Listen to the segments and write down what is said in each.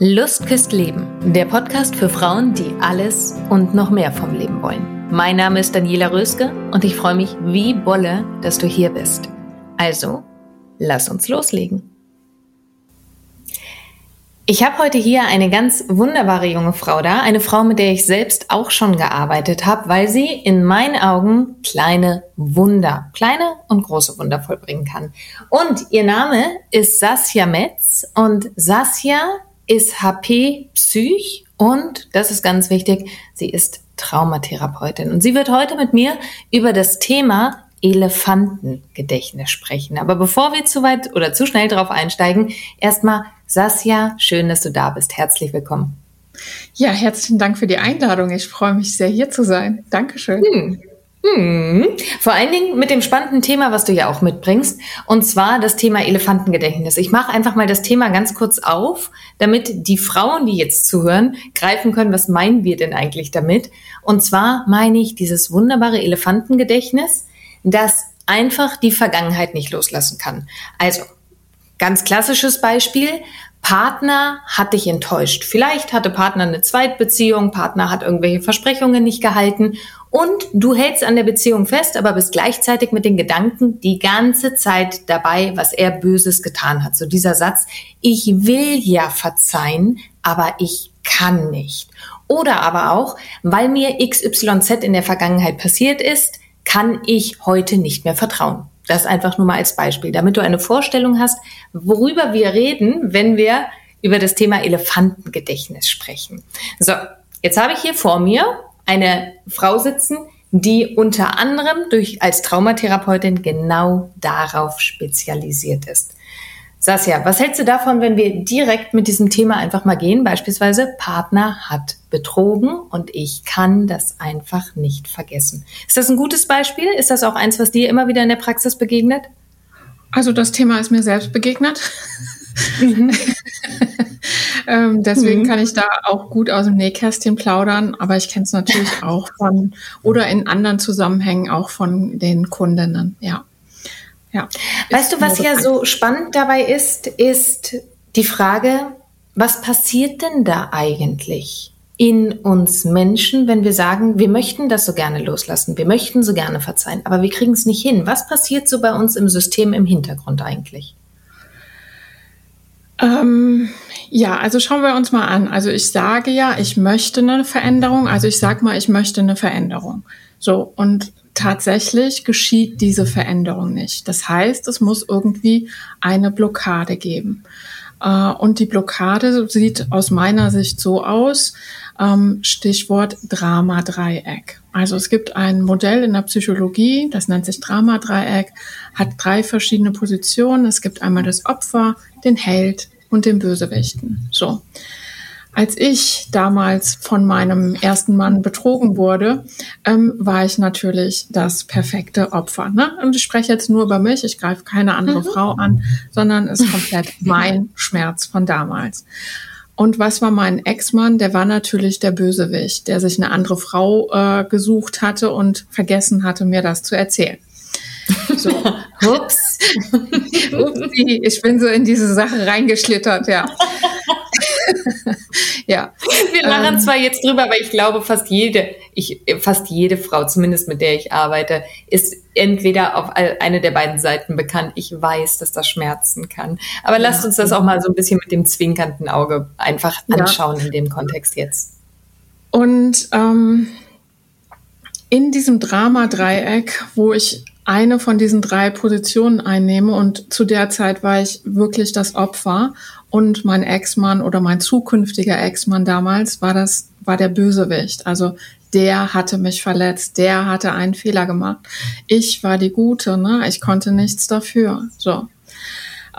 Lust küsst Leben, der Podcast für Frauen, die alles und noch mehr vom Leben wollen. Mein Name ist Daniela Röske und ich freue mich wie Bolle, dass du hier bist. Also, lass uns loslegen. Ich habe heute hier eine ganz wunderbare junge Frau da, eine Frau, mit der ich selbst auch schon gearbeitet habe, weil sie in meinen Augen kleine Wunder, kleine und große Wunder vollbringen kann. Und ihr Name ist Sasja Metz und Sasja ist HP Psych und, das ist ganz wichtig, sie ist Traumatherapeutin. Und sie wird heute mit mir über das Thema Elefantengedächtnis sprechen. Aber bevor wir zu weit oder zu schnell drauf einsteigen, erstmal Sasja, schön, dass du da bist. Herzlich willkommen. Ja, herzlichen Dank für die Einladung. Ich freue mich sehr, hier zu sein. Dankeschön. Hm. Hm. Vor allen Dingen mit dem spannenden Thema, was du ja auch mitbringst, und zwar das Thema Elefantengedächtnis. Ich mache einfach mal das Thema ganz kurz auf, damit die Frauen, die jetzt zuhören, greifen können, was meinen wir denn eigentlich damit? Und zwar meine ich dieses wunderbare Elefantengedächtnis, das einfach die Vergangenheit nicht loslassen kann. Also, ganz klassisches Beispiel, Partner hat dich enttäuscht. Vielleicht hatte Partner eine Zweitbeziehung, Partner hat irgendwelche Versprechungen nicht gehalten und du hältst an der Beziehung fest, aber bist gleichzeitig mit den Gedanken die ganze Zeit dabei, was er Böses getan hat. So dieser Satz, ich will ja verzeihen, aber ich kann nicht. Oder aber auch, weil mir XYZ in der Vergangenheit passiert ist, kann ich heute nicht mehr vertrauen. Das einfach nur mal als Beispiel, damit du eine Vorstellung hast, worüber wir reden, wenn wir über das Thema Elefantengedächtnis sprechen. So, jetzt habe ich hier vor mir eine Frau sitzen, die unter anderem durch, als Traumatherapeutin genau darauf spezialisiert ist. Sasja, was hältst du davon, wenn wir direkt mit diesem Thema einfach mal gehen? Beispielsweise Partner hat betrogen und ich kann das einfach nicht vergessen. Ist das ein gutes Beispiel? Ist das auch eins, was dir immer wieder in der Praxis begegnet? Also das Thema ist mir selbst begegnet. Mhm. ähm, deswegen mhm. kann ich da auch gut aus dem Nähkästchen plaudern, aber ich kenne es natürlich auch von oder in anderen Zusammenhängen auch von den Kundinnen, ja. Ja. Weißt du, was ja so spannend dabei ist, ist die Frage, was passiert denn da eigentlich in uns Menschen, wenn wir sagen, wir möchten das so gerne loslassen, wir möchten so gerne verzeihen, aber wir kriegen es nicht hin. Was passiert so bei uns im System im Hintergrund eigentlich? Ähm, ja, also schauen wir uns mal an. Also ich sage ja, ich möchte eine Veränderung. Also ich sage mal, ich möchte eine Veränderung. So, und tatsächlich geschieht diese Veränderung nicht. Das heißt, es muss irgendwie eine Blockade geben. Äh, und die Blockade sieht aus meiner Sicht so aus, ähm, Stichwort Drama-Dreieck. Also es gibt ein Modell in der Psychologie, das nennt sich Drama-Dreieck, hat drei verschiedene Positionen. Es gibt einmal das Opfer, den Held und den Bösewichten. So. Als ich damals von meinem ersten Mann betrogen wurde, ähm, war ich natürlich das perfekte Opfer. Ne? Und ich spreche jetzt nur über mich, ich greife keine andere mhm. Frau an, sondern es ist komplett mein Schmerz von damals. Und was war mein Ex-Mann? Der war natürlich der Bösewicht, der sich eine andere Frau äh, gesucht hatte und vergessen hatte, mir das zu erzählen. So. Ups. Upsi, ich bin so in diese Sache reingeschlittert, ja. Ja. Wir lachen ähm, zwar jetzt drüber, aber ich glaube, fast jede, ich, fast jede Frau, zumindest mit der ich arbeite, ist entweder auf eine der beiden Seiten bekannt. Ich weiß, dass das schmerzen kann. Aber lasst uns das auch mal so ein bisschen mit dem zwinkernden Auge einfach anschauen ja. in dem Kontext jetzt. Und ähm, in diesem Drama-Dreieck, wo ich eine von diesen drei Positionen einnehme und zu der Zeit war ich wirklich das Opfer und mein Ex-Mann oder mein zukünftiger Ex-Mann damals war das, war der Bösewicht. Also der hatte mich verletzt, der hatte einen Fehler gemacht. Ich war die Gute, ne? Ich konnte nichts dafür. So.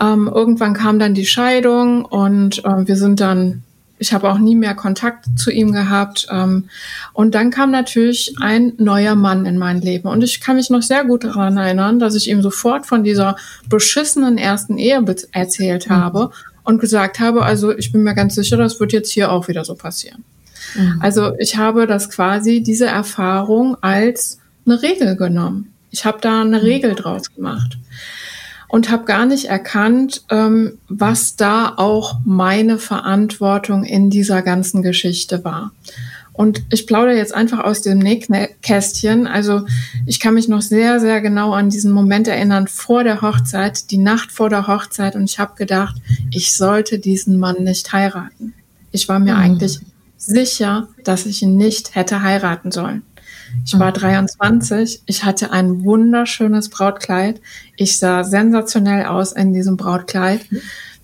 Ähm, irgendwann kam dann die Scheidung und äh, wir sind dann ich habe auch nie mehr Kontakt zu ihm gehabt. Ähm, und dann kam natürlich ein neuer Mann in mein Leben. Und ich kann mich noch sehr gut daran erinnern, dass ich ihm sofort von dieser beschissenen ersten Ehe erzählt mhm. Und gesagt habe, also ich bin mir ganz sicher, das wird jetzt hier auch wieder so passieren. Mhm. Also ich habe das quasi, diese Erfahrung als eine Regel genommen. Ich habe da eine mhm. Regel draus gemacht und habe gar nicht erkannt, ähm, was da auch meine Verantwortung in dieser ganzen Geschichte war. Und ich plaudere jetzt einfach aus dem Nähkästchen. Also ich kann mich noch sehr, sehr genau an diesen Moment erinnern vor der Hochzeit, die Nacht vor der Hochzeit. Und ich habe gedacht, ich sollte diesen Mann nicht heiraten. Ich war mir mhm. eigentlich sicher, dass ich ihn nicht hätte heiraten sollen. Ich war 23, mhm. ich hatte ein wunderschönes Brautkleid. Ich sah sensationell aus in diesem Brautkleid.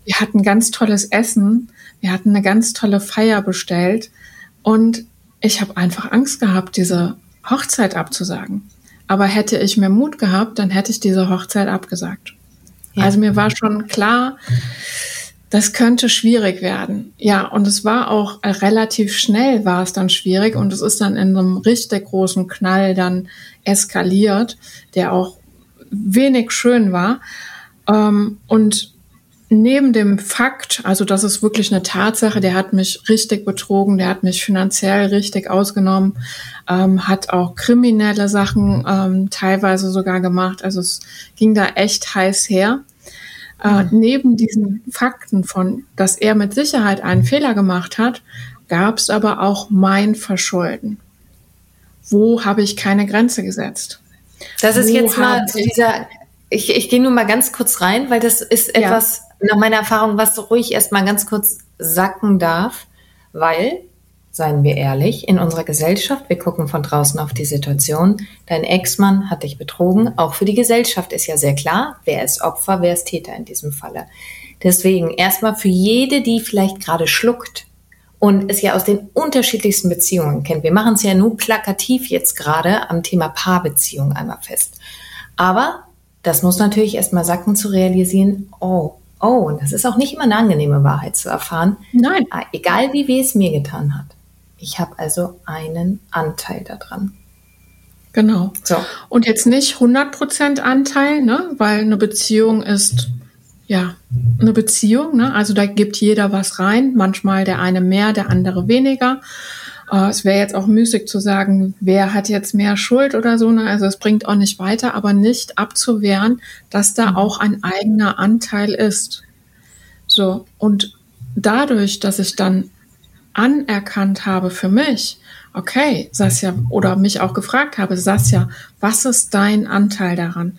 Wir hatten ganz tolles Essen. Wir hatten eine ganz tolle Feier bestellt. Und ich habe einfach Angst gehabt, diese Hochzeit abzusagen. Aber hätte ich mehr Mut gehabt, dann hätte ich diese Hochzeit abgesagt. Ja. Also mir war schon klar, das könnte schwierig werden. Ja, und es war auch äh, relativ schnell war es dann schwierig und es ist dann in einem richtig großen Knall dann eskaliert, der auch wenig schön war. Ähm, und neben dem Fakt, also das ist wirklich eine Tatsache, der hat mich richtig betrogen, der hat mich finanziell richtig ausgenommen, ähm, hat auch kriminelle Sachen ähm, teilweise sogar gemacht. Also es ging da echt heiß her. Äh, neben diesen Fakten von, dass er mit Sicherheit einen Fehler gemacht hat, gab es aber auch mein Verschulden. Wo habe ich keine Grenze gesetzt? Das ist Wo jetzt mal zu dieser, ich, ich gehe nur mal ganz kurz rein, weil das ist etwas ja. nach meiner Erfahrung, was ruhig erst mal ganz kurz sacken darf, weil seien wir ehrlich, in unserer Gesellschaft, wir gucken von draußen auf die Situation, dein Ex-Mann hat dich betrogen. Auch für die Gesellschaft ist ja sehr klar, wer ist Opfer, wer ist Täter in diesem Falle. Deswegen erstmal für jede, die vielleicht gerade schluckt und es ja aus den unterschiedlichsten Beziehungen kennt. Wir machen es ja nur plakativ jetzt gerade am Thema Paarbeziehung einmal fest. Aber das muss natürlich erstmal sacken zu realisieren, oh, oh, und das ist auch nicht immer eine angenehme Wahrheit zu erfahren. Nein. Ah, egal wie weh es mir getan hat. Ich habe also einen Anteil daran. Genau. So. Und jetzt nicht 100% Anteil, ne? weil eine Beziehung ist ja eine Beziehung. Ne? Also da gibt jeder was rein. Manchmal der eine mehr, der andere weniger. Äh, es wäre jetzt auch müßig zu sagen, wer hat jetzt mehr Schuld oder so. Ne? Also es bringt auch nicht weiter, aber nicht abzuwehren, dass da mhm. auch ein eigener Anteil ist. So. Und dadurch, dass ich dann anerkannt habe für mich, okay, Sasja, oder mich auch gefragt habe, Sasja, was ist dein Anteil daran?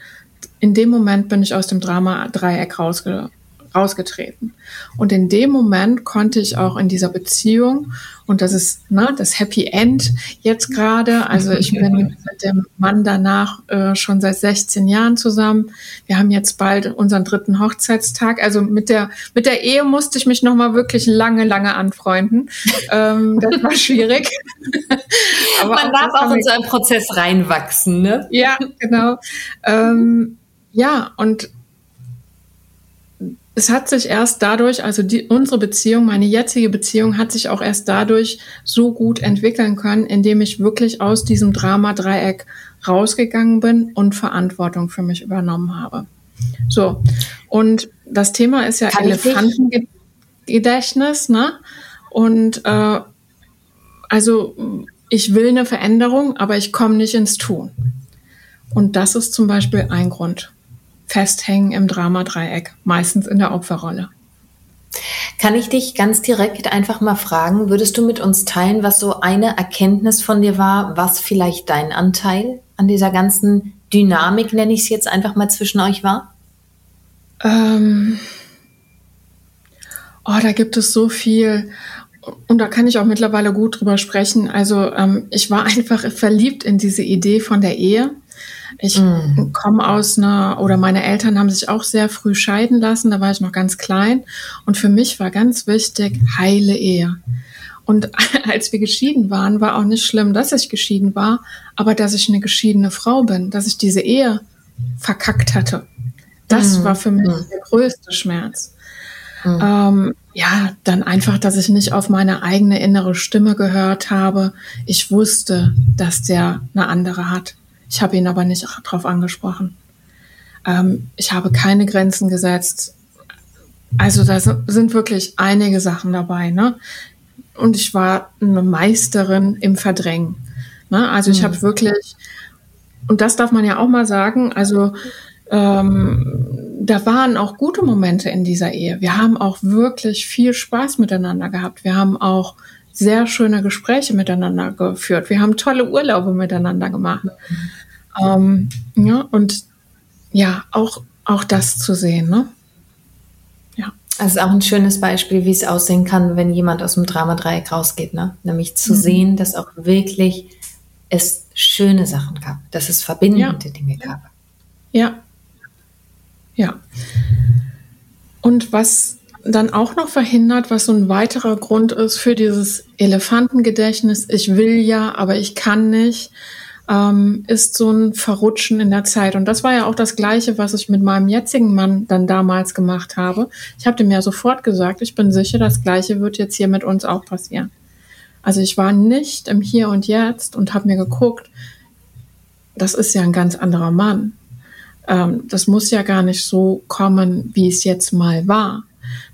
In dem Moment bin ich aus dem Drama-Dreieck rausge rausgetreten. Und in dem Moment konnte ich auch in dieser Beziehung, und das ist ne, das Happy End jetzt gerade, also ich bin mit dem Mann danach äh, schon seit 16 Jahren zusammen. Wir haben jetzt bald unseren dritten Hochzeitstag. Also mit der, mit der Ehe musste ich mich nochmal wirklich lange, lange anfreunden. Ähm, das war schwierig. Aber Man darf auch in so einen Prozess reinwachsen, ne? Ja, genau. Ähm, ja, und es hat sich erst dadurch, also die, unsere Beziehung, meine jetzige Beziehung hat sich auch erst dadurch so gut entwickeln können, indem ich wirklich aus diesem Drama-Dreieck rausgegangen bin und Verantwortung für mich übernommen habe. So. Und das Thema ist ja Elefantengedächtnis, ne? Und äh, also ich will eine Veränderung, aber ich komme nicht ins Tun. Und das ist zum Beispiel ein Grund. Festhängen im Dramadreieck, meistens in der Opferrolle. Kann ich dich ganz direkt einfach mal fragen, würdest du mit uns teilen, was so eine Erkenntnis von dir war, was vielleicht dein Anteil an dieser ganzen Dynamik, nenne ich es jetzt einfach mal zwischen euch war? Ähm oh, da gibt es so viel. Und da kann ich auch mittlerweile gut drüber sprechen. Also ähm, ich war einfach verliebt in diese Idee von der Ehe. Ich mm. komme aus einer, oder meine Eltern haben sich auch sehr früh scheiden lassen, da war ich noch ganz klein. Und für mich war ganz wichtig, heile Ehe. Und als wir geschieden waren, war auch nicht schlimm, dass ich geschieden war, aber dass ich eine geschiedene Frau bin, dass ich diese Ehe verkackt hatte. Das mm. war für mich mm. der größte Schmerz. Mm. Ähm, ja, dann einfach, dass ich nicht auf meine eigene innere Stimme gehört habe. Ich wusste, dass der eine andere hat. Ich habe ihn aber nicht darauf angesprochen. Ähm, ich habe keine Grenzen gesetzt. Also da sind wirklich einige Sachen dabei. Ne? Und ich war eine Meisterin im Verdrängen. Ne? Also ich mhm. habe wirklich, und das darf man ja auch mal sagen, also ähm, da waren auch gute Momente in dieser Ehe. Wir haben auch wirklich viel Spaß miteinander gehabt. Wir haben auch sehr schöne Gespräche miteinander geführt. Wir haben tolle Urlaube miteinander gemacht. Ähm, ja, und ja, auch, auch das zu sehen, ne? Ja. Das ist auch ein schönes Beispiel, wie es aussehen kann, wenn jemand aus dem Dramadreieck rausgeht, ne? Nämlich zu mhm. sehen, dass auch wirklich es schöne Sachen gab, dass es verbindende ja. Dinge gab. Ja. Ja. Und was dann auch noch verhindert, was so ein weiterer Grund ist für dieses Elefantengedächtnis, ich will ja, aber ich kann nicht, ähm, ist so ein Verrutschen in der Zeit. Und das war ja auch das Gleiche, was ich mit meinem jetzigen Mann dann damals gemacht habe. Ich habe dem ja sofort gesagt, ich bin sicher, das Gleiche wird jetzt hier mit uns auch passieren. Also ich war nicht im Hier und Jetzt und habe mir geguckt, das ist ja ein ganz anderer Mann. Ähm, das muss ja gar nicht so kommen, wie es jetzt mal war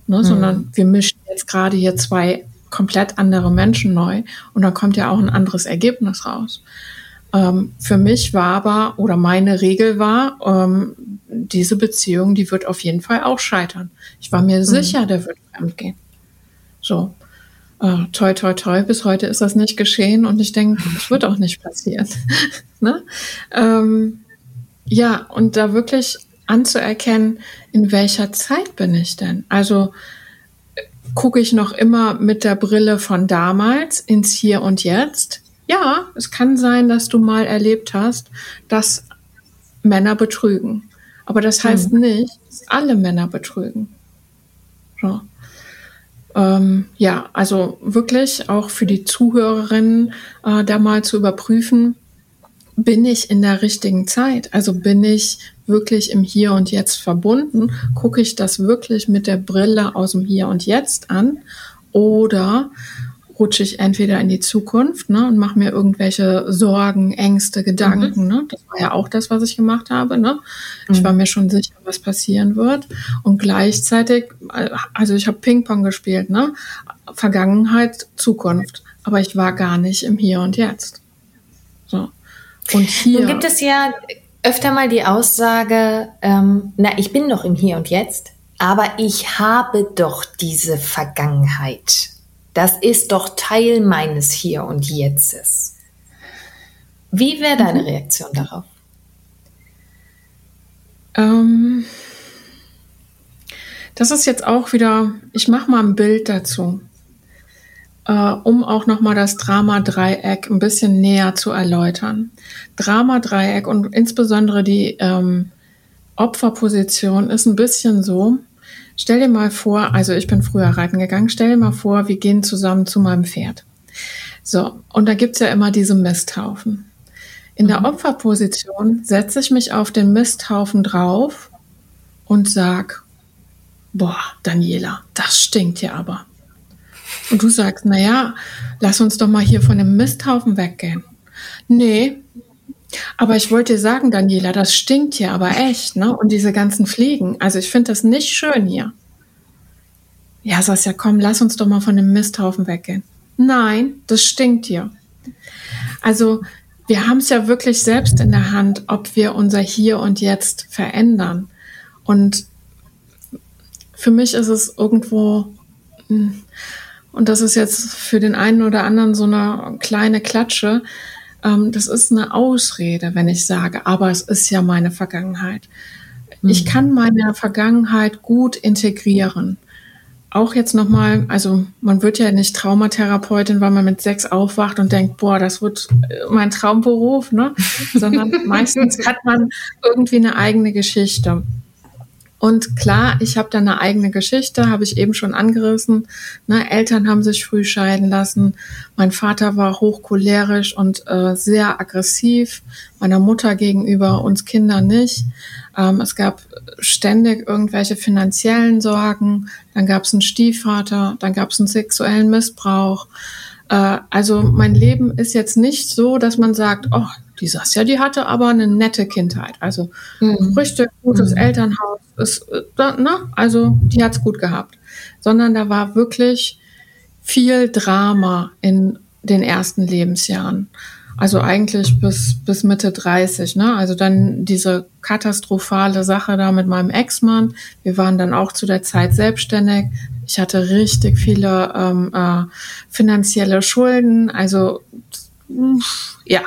ne? Mhm. sondern wir mischen jetzt gerade hier zwei komplett andere Menschen neu und dann kommt ja auch ein anderes Ergebnis raus. Ähm, für mich war aber, oder meine Regel war, ähm, diese Beziehung, die wird auf jeden Fall auch scheitern. Ich war mir mhm. sicher, der wird fremd gehen. So. Äh, toi, toi, toi, bis heute ist das nicht geschehen und ich denke, es wird auch nicht passieren. ne? ähm, ja, und da wirklich anzuerkennen, in welcher Zeit bin ich denn? Also gucke ich noch immer mit der Brille von damals ins Hier und Jetzt? Ja, es kann sein, dass du mal erlebt hast, dass Männer betrügen. Aber das heißt hm. nicht, dass alle Männer betrügen. So. Ähm, ja, also wirklich auch für die Zuhörerinnen äh, da mal zu überprüfen, bin ich in der richtigen Zeit? Also bin ich wirklich im Hier und Jetzt verbunden? Gucke ich das wirklich mit der Brille aus dem Hier und Jetzt an? Oder rutsche ich entweder in die Zukunft ne, und mache mir irgendwelche Sorgen, Ängste, Gedanken. Mhm. Ne? Das war ja auch das, was ich gemacht habe. Ne? Ich mhm. war mir schon sicher, was passieren wird. Und gleichzeitig, also ich habe Ping-Pong gespielt, ne? Vergangenheit, Zukunft. Aber ich war gar nicht im Hier und Jetzt. So. Und hier. Nun gibt es ja öfter mal die Aussage, ähm, na, ich bin noch im Hier und Jetzt, aber ich habe doch diese Vergangenheit. Das ist doch Teil meines Hier und Jetztes. Wie wäre deine mhm. Reaktion darauf? Ähm, das ist jetzt auch wieder, ich mache mal ein Bild dazu äh, um auch nochmal das Drama-Dreieck ein bisschen näher zu erläutern. Drama-Dreieck und insbesondere die ähm, Opferposition ist ein bisschen so, stell dir mal vor, also ich bin früher reiten gegangen, stell dir mal vor, wir gehen zusammen zu meinem Pferd. So, und da gibt's ja immer diese Misthaufen. In mhm. der Opferposition setze ich mich auf den Misthaufen drauf und sag, boah, Daniela, das stinkt ja aber. Und du sagst, na ja, lass uns doch mal hier von dem Misthaufen weggehen. Nee, aber ich wollte dir sagen, Daniela, das stinkt hier aber echt, ne? Und diese ganzen Fliegen. Also ich finde das nicht schön hier. Ja, sagst ja, komm, lass uns doch mal von dem Misthaufen weggehen. Nein, das stinkt hier. Also wir haben es ja wirklich selbst in der Hand, ob wir unser Hier und Jetzt verändern. Und für mich ist es irgendwo, hm, und das ist jetzt für den einen oder anderen so eine kleine Klatsche, ähm, das ist eine Ausrede, wenn ich sage, aber es ist ja meine Vergangenheit. Ich mhm. kann meine Vergangenheit gut integrieren auch jetzt nochmal, also man wird ja nicht Traumatherapeutin, weil man mit sechs aufwacht und denkt, boah, das wird äh, mein Traumberuf, ne? Sondern meistens hat man irgendwie eine eigene Geschichte. Und klar, ich habe da eine eigene Geschichte, habe ich eben schon angerissen. Ne, Eltern haben sich früh scheiden lassen. Mein Vater war hochcholerisch und äh, sehr aggressiv, meiner Mutter gegenüber, uns Kindern nicht. Ähm, es gab ständig irgendwelche finanziellen Sorgen. Dann gab es einen Stiefvater, dann gab es einen sexuellen Missbrauch. Äh, also mein Leben ist jetzt nicht so, dass man sagt, oh, die Sasja, die hatte aber eine nette Kindheit. Also mhm. richtig gutes mhm. Elternhaus. Ist, äh, ne? Also die hat's gut gehabt. Sondern da war wirklich viel Drama in den ersten Lebensjahren. Also eigentlich bis, bis Mitte 30, ne? Also dann diese katastrophale Sache da mit meinem Ex-Mann. Wir waren dann auch zu der Zeit selbstständig. Ich hatte richtig viele ähm, äh, finanzielle Schulden. Also ja.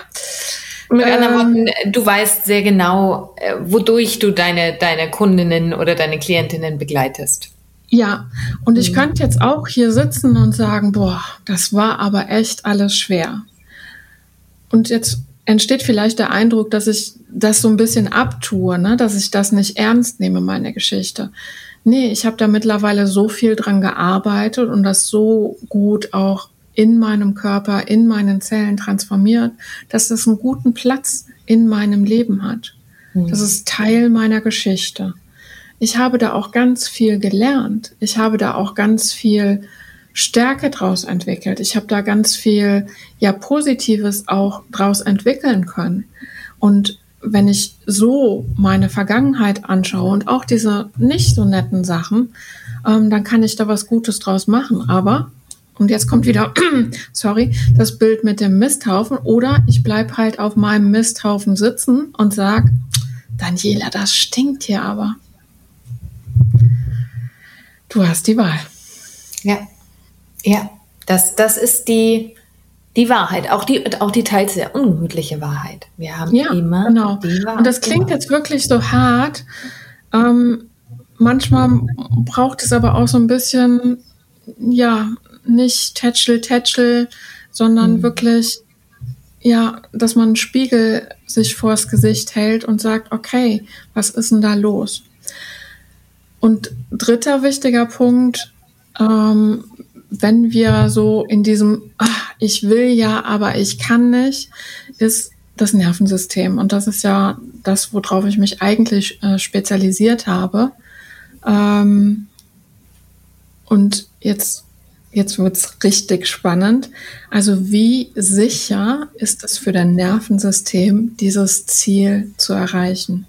Mit anderen ähm, Worten, du weißt sehr genau, äh, wodurch du deine, deine Kundinnen oder deine Klientinnen begleitest. Ja, und ich mhm. könnte jetzt auch hier sitzen und sagen, boah, das war aber echt alles schwer. Und jetzt entsteht vielleicht der Eindruck, dass ich das so ein bisschen abtue, ne? dass ich das nicht ernst nehme, meine Geschichte. Nee, ich habe da mittlerweile so viel dran gearbeitet und das so gut auch in meinem Körper, in meinen Zellen transformiert, dass das einen guten Platz in meinem Leben hat. Mhm. Das ist Teil meiner Geschichte. Ich habe da auch ganz viel gelernt. Ich habe da auch ganz viel Stärke draus entwickelt. Ich habe da ganz viel ja Positives auch draus entwickeln können. Und wenn ich so meine Vergangenheit anschaue und auch diese nicht so netten Sachen, ähm, dann kann ich da was Gutes draus machen. Aber und jetzt kommt wieder, sorry, das Bild mit dem Misthaufen. Oder ich bleib halt auf meinem Misthaufen sitzen und sag, Daniela, das stinkt hier aber. Du hast die Wahl. Ja. Ja, das, das ist die, die Wahrheit, auch die, auch die teils sehr ungemütliche Wahrheit. Wir haben ja, immer genau. die Wahrheit. Und das klingt jetzt wirklich so hart. Ähm, manchmal braucht es aber auch so ein bisschen, ja, nicht Tätschel, Tätschel, sondern mhm. wirklich, ja, dass man einen Spiegel sich vors Gesicht hält und sagt, okay, was ist denn da los? Und dritter wichtiger Punkt, ähm, wenn wir so in diesem, ach, ich will ja, aber ich kann nicht, ist das Nervensystem. Und das ist ja das, worauf ich mich eigentlich äh, spezialisiert habe. Ähm, und jetzt, jetzt wird's richtig spannend. Also wie sicher ist es für dein Nervensystem, dieses Ziel zu erreichen?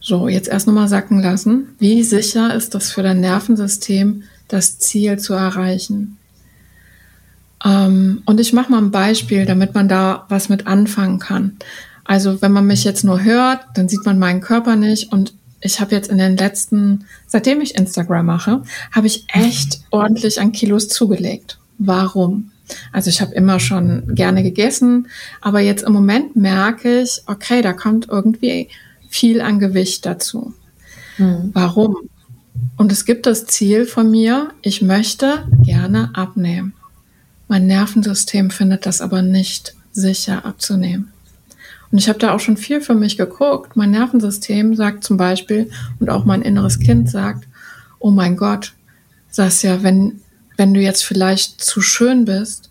So, jetzt erst nochmal sacken lassen. Wie sicher ist das für dein Nervensystem, das Ziel zu erreichen. Ähm, und ich mache mal ein Beispiel, damit man da was mit anfangen kann. Also wenn man mich jetzt nur hört, dann sieht man meinen Körper nicht und ich habe jetzt in den letzten, seitdem ich Instagram mache, habe ich echt ordentlich an Kilos zugelegt. Warum? Also ich habe immer schon gerne gegessen, aber jetzt im Moment merke ich, okay, da kommt irgendwie viel an Gewicht dazu. Mhm. Warum? Und es gibt das Ziel von mir, ich möchte gerne abnehmen. Mein Nervensystem findet das aber nicht sicher abzunehmen. Und ich habe da auch schon viel für mich geguckt. Mein Nervensystem sagt zum Beispiel, und auch mein inneres Kind sagt, oh mein Gott, Sasja, wenn, wenn du jetzt vielleicht zu schön bist,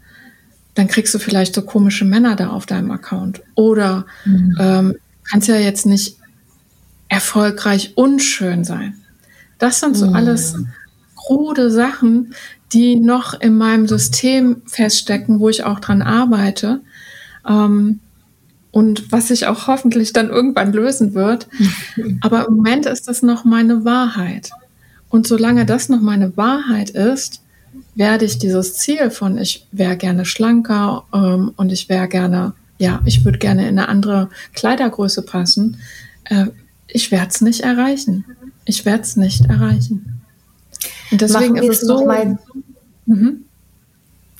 dann kriegst du vielleicht so komische Männer da auf deinem Account. Oder mhm. ähm, kannst ja jetzt nicht erfolgreich unschön sein. Das sind so mhm. alles krude Sachen, die noch in meinem System feststecken, wo ich auch dran arbeite. Ähm, und was sich auch hoffentlich dann irgendwann lösen wird. Aber im Moment ist das noch meine Wahrheit. Und solange das noch meine Wahrheit ist, werde ich dieses Ziel von ich wäre gerne schlanker ähm, und ich wäre gerne, ja, ich würde gerne in eine andere Kleidergröße passen, äh, ich werde es nicht erreichen. Ich werde es nicht erreichen. Und deswegen ist es so. Mal, mhm.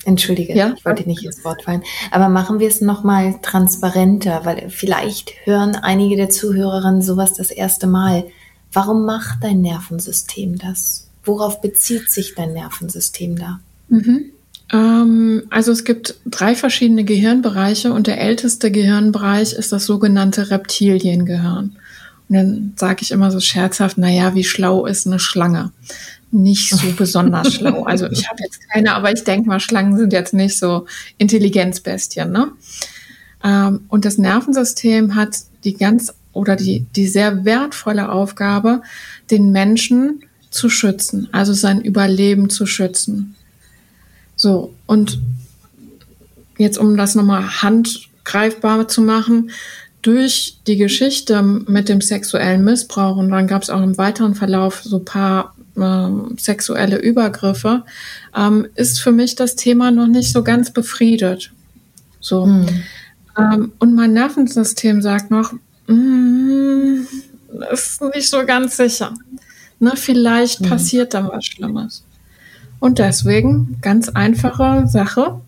Entschuldige, ja? ich wollte nicht ins Wort fallen. Aber machen wir es nochmal transparenter, weil vielleicht hören einige der Zuhörerinnen sowas das erste Mal. Warum macht dein Nervensystem das? Worauf bezieht sich dein Nervensystem da? Mhm. Ähm, also es gibt drei verschiedene Gehirnbereiche und der älteste Gehirnbereich ist das sogenannte Reptiliengehirn. Und dann sage ich immer so scherzhaft, naja, wie schlau ist eine Schlange? Nicht so besonders schlau. Also ich habe jetzt keine, aber ich denke mal, Schlangen sind jetzt nicht so Intelligenzbestien. Ne? Ähm, und das Nervensystem hat die ganz oder die, die sehr wertvolle Aufgabe, den Menschen zu schützen, also sein Überleben zu schützen. So, und jetzt um das nochmal handgreifbar zu machen, durch die Geschichte mit dem sexuellen Missbrauch und dann gab es auch im weiteren Verlauf so paar äh, sexuelle Übergriffe, ähm, ist für mich das Thema noch nicht so ganz befriedet. So. Mhm. Ähm, und mein Nervensystem sagt noch, mm, ist nicht so ganz sicher. Ne, vielleicht mhm. passiert dann was Schlimmes. Und deswegen, ganz einfache Sache,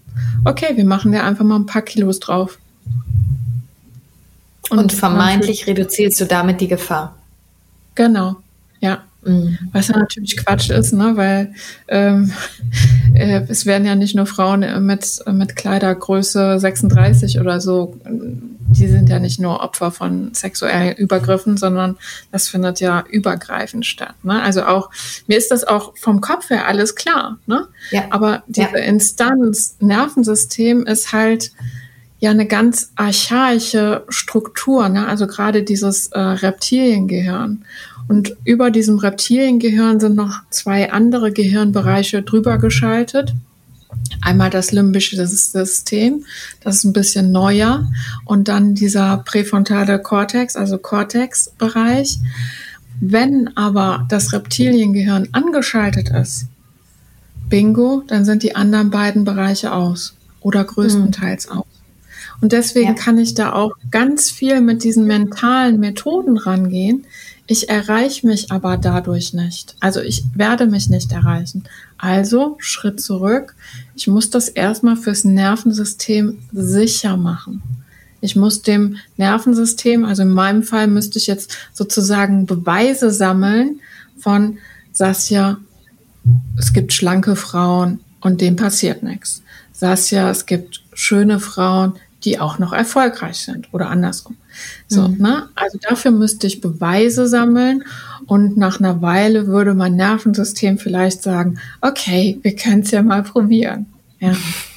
okay, wir machen ja einfach mal ein paar Kilos drauf. Und, und vermeintlich reduzierst du damit die Gefahr. Genau, ja. Mhm. Was ja natürlich Quatsch ist, ne? weil ähm, äh, es werden ja nicht nur Frauen mit, mit Kleidergröße 36 oder so, die sind ja nicht nur Opfer von sexuellen Übergriffen, sondern das findet ja übergreifend statt. Ne? Also auch, mir ist das auch vom Kopf her alles klar. Ne? Ja. Aber diese ja. Instanz, Nervensystem ist halt ja eine ganz archaische Struktur, ne? also gerade dieses äh, Reptiliengehirn. Und über diesem Reptiliengehirn sind noch zwei andere Gehirnbereiche drüber geschaltet. Einmal das limbische System, das ist ein bisschen neuer, und dann dieser präfrontale Kortex, also Cortex-Bereich. Wenn aber das Reptiliengehirn angeschaltet ist, bingo, dann sind die anderen beiden Bereiche aus oder größtenteils mhm. aus. Und deswegen ja. kann ich da auch ganz viel mit diesen mentalen Methoden rangehen. Ich erreiche mich aber dadurch nicht. Also ich werde mich nicht erreichen. Also Schritt zurück. Ich muss das erstmal fürs Nervensystem sicher machen. Ich muss dem Nervensystem, also in meinem Fall müsste ich jetzt sozusagen Beweise sammeln von Sasja, es gibt schlanke Frauen und dem passiert nichts. Sasja, es gibt schöne Frauen, die auch noch erfolgreich sind oder andersrum. So, mhm. ne? Also dafür müsste ich Beweise sammeln und nach einer Weile würde mein Nervensystem vielleicht sagen, okay, wir können es ja mal probieren. Ja.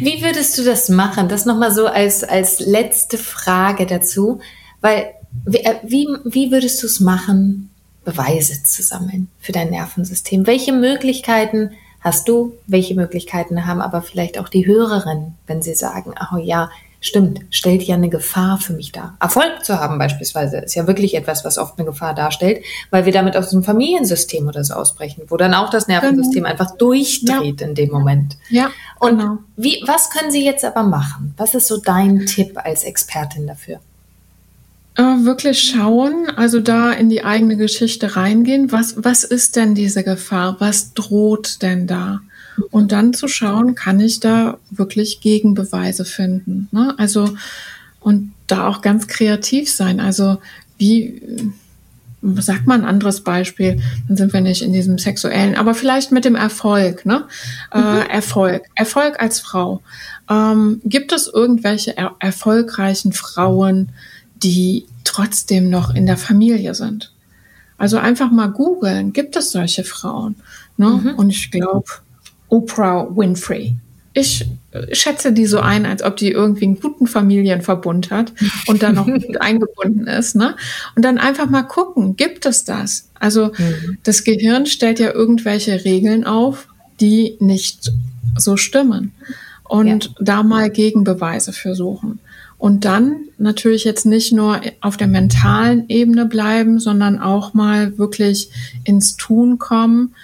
Wie würdest du das machen? Das nochmal so als, als letzte Frage dazu, weil wie, äh, wie, wie würdest du es machen, Beweise zu sammeln für dein Nervensystem? Welche Möglichkeiten hast du, welche Möglichkeiten haben aber vielleicht auch die Hörerinnen, wenn sie sagen, oh ja, stimmt, stellt ja eine Gefahr für mich dar. Erfolg zu haben beispielsweise ist ja wirklich etwas, was oft eine Gefahr darstellt, weil wir damit aus dem Familiensystem oder so ausbrechen, wo dann auch das Nervensystem genau. einfach durchdreht ja. in dem Moment. Ja. Und genau. wie, was können Sie jetzt aber machen? Was ist so dein Tipp als Expertin dafür? Äh, wirklich schauen, also da in die eigene Geschichte reingehen. Was, was ist denn diese Gefahr? Was droht denn da? Und dann zu schauen, kann ich da wirklich Gegenbeweise finden? Ne? Also, und da auch ganz kreativ sein. Also, wie, sagt man ein anderes Beispiel, dann sind wir nicht in diesem sexuellen, aber vielleicht mit dem Erfolg, ne? Äh, mhm. Äh, Erfolg. Erfolg als Frau. Ähm, gibt es irgendwelche er erfolgreichen Frauen, die trotzdem noch in der Familie sind. Also einfach mal googeln, gibt es solche Frauen? Ne? Mhm. Und ich glaube, Oprah Winfrey. Ich schätze die so ein, als ob die irgendwie einen guten Familienverbund hat und dann noch gut eingebunden ist. Ne? Und dann einfach mal gucken, gibt es das? Also mhm. das Gehirn stellt ja irgendwelche Regeln auf, die nicht so stimmen. Und ja. da mal Gegenbeweise für suchen. Und dann natürlich jetzt nicht nur auf der mentalen Ebene bleiben, sondern auch mal wirklich ins Tun kommen.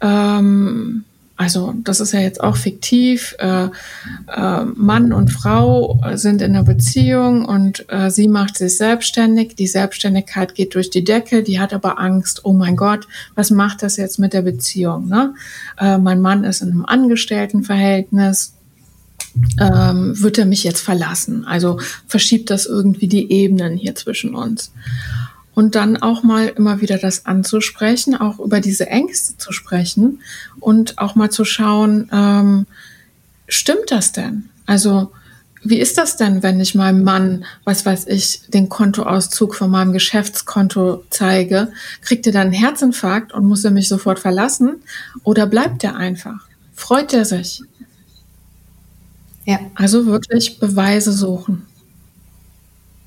ähm, also das ist ja jetzt auch fiktiv, äh, äh, Mann und Frau sind in einer Beziehung und äh, sie macht sich selbstständig, die Selbstständigkeit geht durch die Decke, die hat aber Angst, oh mein Gott, was macht das jetzt mit der Beziehung? Ne? Äh, mein Mann ist in einem Angestelltenverhältnis, ähm, wird er mich jetzt verlassen? Also verschiebt das irgendwie die Ebenen hier zwischen uns und dann auch mal immer wieder das anzusprechen, auch über diese Ängste zu sprechen und auch mal zu schauen, ähm, stimmt das denn? Also wie ist das denn, wenn ich meinem Mann, was weiß ich, den Kontoauszug von meinem Geschäftskonto zeige? Kriegt er dann einen Herzinfarkt und muss er mich sofort verlassen? Oder bleibt er einfach? Freut er sich? Ja. Also wirklich Beweise suchen.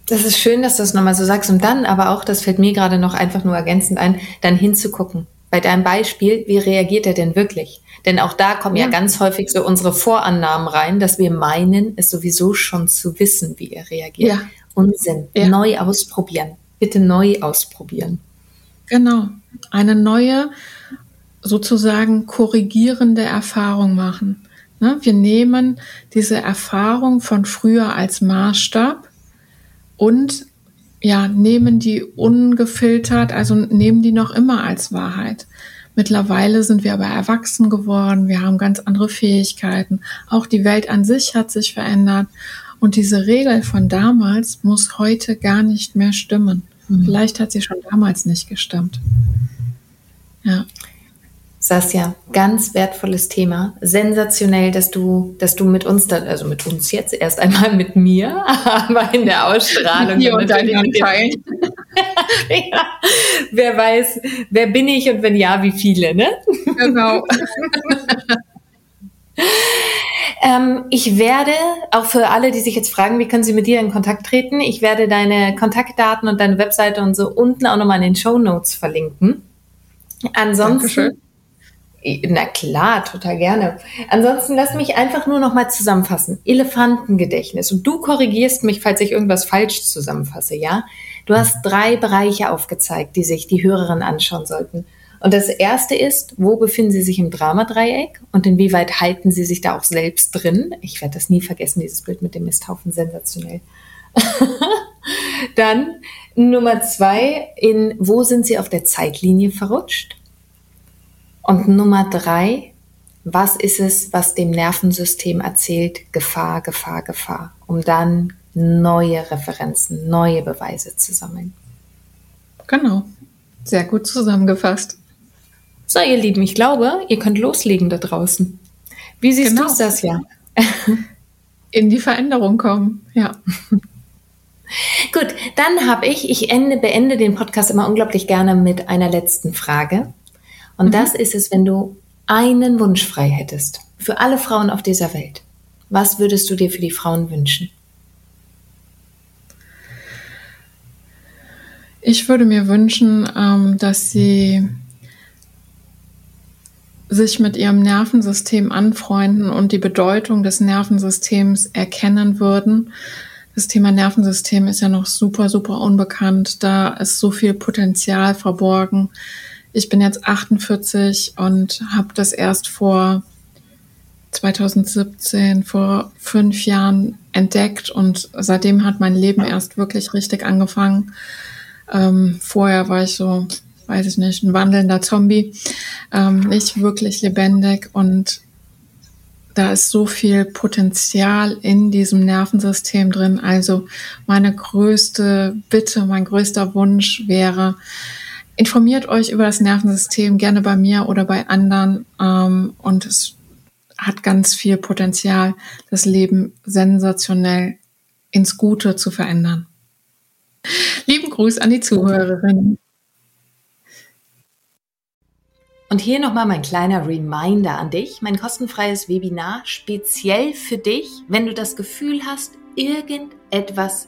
Das ist schön, dass du das nochmal so sagst. Und dann aber auch, das fällt mir gerade noch einfach nur ergänzend ein, dann hinzugucken. Bei deinem Beispiel, wie reagiert er denn wirklich? Denn auch da kommen ja, ja ganz häufig so unsere Vorannahmen rein, dass wir meinen, es sowieso schon zu wissen, wie er reagiert. Ja. Unsinn. Ja. Neu ausprobieren. Bitte neu ausprobieren. Genau. Eine neue, sozusagen korrigierende Erfahrung machen. Ne? Wir nehmen diese Erfahrung von früher als Maßstab und ja, nehmen die ungefiltert, also nehmen die noch immer als Wahrheit. Mittlerweile sind wir aber erwachsen geworden, wir haben ganz andere Fähigkeiten, auch die Welt an sich hat sich verändert und diese Regel von damals muss heute gar nicht mehr stimmen. Mhm. Vielleicht hat sie schon damals nicht gestimmt. Ja. Sasja, ganz wertvolles Thema. Sensationell, dass du, dass du mit uns, da, also mit uns jetzt erst einmal mit mir, aber in der Ausstrahlung. Hier und deinen Anteilen. ja, wer weiß, wer bin ich und wenn ja, wie viele, ne? Genau. ähm, ich werde, auch für alle, die sich jetzt fragen, wie können sie mit dir in Kontakt treten, ich werde deine Kontaktdaten und deine Webseite und so unten auch nochmal in den Show Notes verlinken. Ansonsten. Dankeschön na klar, total gerne. Ansonsten lass mich einfach nur noch mal zusammenfassen. Elefantengedächtnis. Und du korrigierst mich, falls ich irgendwas falsch zusammenfasse, ja? Du hast drei Bereiche aufgezeigt, die sich die Hörerinnen anschauen sollten. Und das erste ist, wo befinden sie sich im Dramadreieck und inwieweit halten sie sich da auch selbst drin? Ich werde das nie vergessen, dieses Bild mit dem Misthaufen, sensationell. Dann Nummer zwei, in wo sind sie auf der Zeitlinie verrutscht? Und Nummer drei, was ist es, was dem Nervensystem erzählt, Gefahr, Gefahr, Gefahr, um dann neue Referenzen, neue Beweise zu sammeln. Genau, sehr gut zusammengefasst. So, ihr Lieben, ich glaube, ihr könnt loslegen da draußen. Wie siehst genau. du das ja? In die Veränderung kommen, ja. Gut, dann habe ich, ich ende, beende den Podcast immer unglaublich gerne mit einer letzten Frage. Und mhm. das ist es, wenn du einen Wunsch frei hättest für alle Frauen auf dieser Welt. Was würdest du dir für die Frauen wünschen? Ich würde mir wünschen, ähm, dass sie sich mit ihrem Nervensystem anfreunden und die Bedeutung des Nervensystems erkennen würden. Das Thema Nervensystem ist ja noch super, super unbekannt. Da ist so viel Potenzial verborgen. Ich bin jetzt 48 und habe das erst vor 2017, vor fünf Jahren entdeckt und seitdem hat mein Leben erst wirklich richtig angefangen. Ähm, vorher war ich so, weiß ich nicht, ein wandelnder Zombie, ähm, nicht wirklich lebendig und da ist so viel Potenzial in diesem Nervensystem drin. Also meine größte Bitte, mein größter Wunsch wäre, informiert euch über das Nervensystem gerne bei mir oder bei anderen ähm, und es hat ganz viel Potenzial, das Leben sensationell ins Gute zu verändern. Lieben Gruß an die Zuhörerinnen. Und hier nochmal mein kleiner Reminder an dich, mein kostenfreies Webinar speziell für dich, wenn du das Gefühl hast, irgendetwas